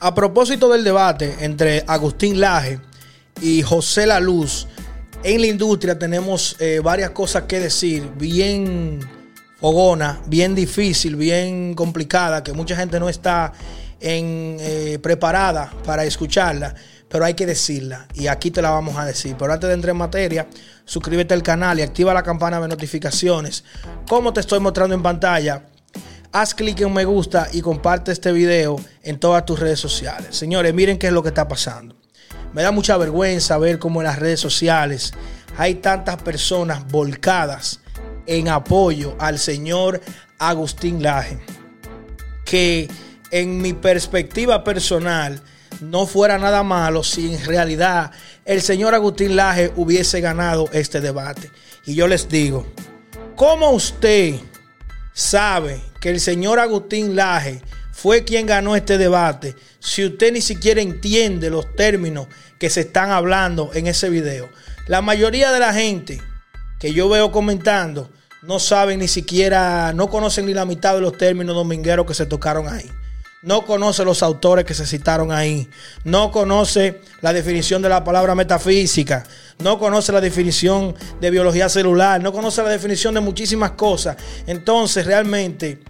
A propósito del debate entre Agustín Laje y José La Luz, en la industria tenemos eh, varias cosas que decir, bien fogona, bien difícil, bien complicada, que mucha gente no está eh, preparada para escucharla, pero hay que decirla y aquí te la vamos a decir. Pero antes de entrar en materia, suscríbete al canal y activa la campana de notificaciones. Como te estoy mostrando en pantalla, haz clic en me gusta y comparte este video en todas tus redes sociales. Señores, miren qué es lo que está pasando. Me da mucha vergüenza ver cómo en las redes sociales hay tantas personas volcadas en apoyo al señor Agustín Laje. Que en mi perspectiva personal no fuera nada malo si en realidad el señor Agustín Laje hubiese ganado este debate. Y yo les digo, ¿cómo usted sabe que el señor Agustín Laje fue quien ganó este debate si usted ni siquiera entiende los términos que se están hablando en ese video? La mayoría de la gente que yo veo comentando no saben ni siquiera, no conocen ni la mitad de los términos domingueros que se tocaron ahí no conoce los autores que se citaron ahí, no conoce la definición de la palabra metafísica, no conoce la definición de biología celular, no conoce la definición de muchísimas cosas. Entonces, realmente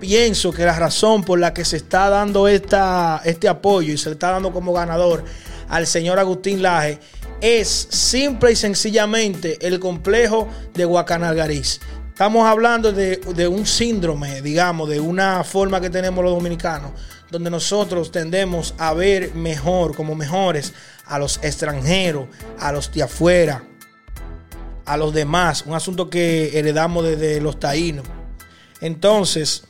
pienso que la razón por la que se está dando esta, este apoyo y se le está dando como ganador al señor Agustín Laje es simple y sencillamente el complejo de Guacanalgariz. Estamos hablando de, un síndrome, digamos, de una forma que tenemos los dominicanos, donde nosotros tendemos a ver mejor, como mejores, a los extranjeros, a los de afuera, a los demás. Un asunto que heredamos desde los taínos. Entonces,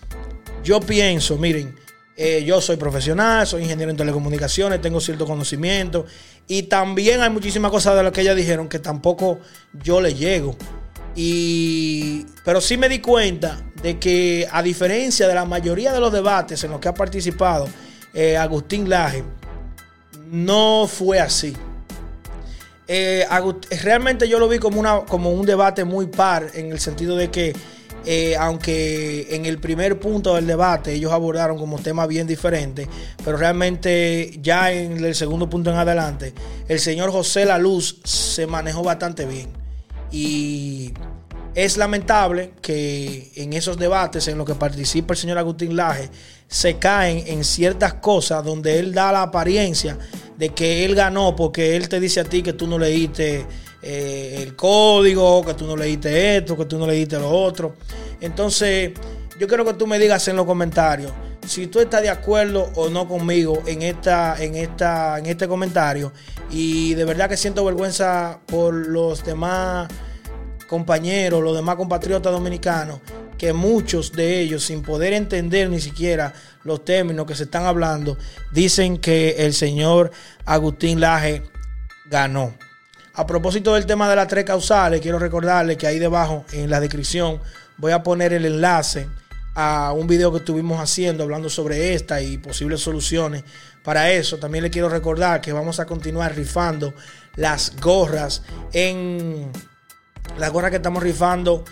yo pienso, miren, eh, yo soy profesional, soy ingeniero en telecomunicaciones, tengo cierto conocimiento y también hay muchísimas cosas de las que ellas dijeron que tampoco yo le llego. Y, pero sí me di cuenta de que a diferencia de la mayoría de los debates en los que ha participado eh, Agustín Laje, no fue así. Eh, realmente yo lo vi como, una, como un debate muy par en el sentido de que eh, aunque en el primer punto del debate ellos abordaron como tema bien diferente, pero realmente ya en el segundo punto en adelante, el señor José La Luz se manejó bastante bien. Y es lamentable que en esos debates en los que participa el señor Agustín Laje se caen en ciertas cosas donde él da la apariencia de que él ganó porque él te dice a ti que tú no leíste eh, el código, que tú no leíste esto, que tú no leíste lo otro. Entonces, yo quiero que tú me digas en los comentarios si tú estás de acuerdo o no conmigo en esta, en esta, en este comentario. Y de verdad que siento vergüenza por los demás compañeros, los demás compatriotas dominicanos, que muchos de ellos, sin poder entender ni siquiera los términos que se están hablando, dicen que el señor Agustín Laje ganó. A propósito del tema de las tres causales, quiero recordarles que ahí debajo en la descripción voy a poner el enlace a un video que estuvimos haciendo hablando sobre esta y posibles soluciones para eso. También le quiero recordar que vamos a continuar rifando las gorras en la gorra que estamos rifando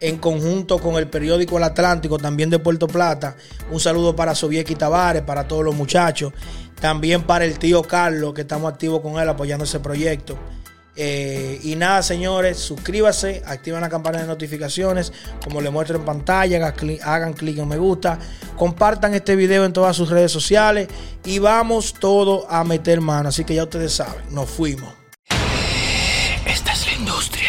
en conjunto con el periódico El Atlántico, también de Puerto Plata. Un saludo para Sovieki Tavares, para todos los muchachos. También para el tío Carlos, que estamos activos con él apoyando ese proyecto. Eh, y nada, señores, suscríbase, activen la campana de notificaciones, como le muestro en pantalla, hagan clic en me gusta, compartan este video en todas sus redes sociales y vamos todo a meter mano. Así que ya ustedes saben, nos fuimos. Esta es la industria.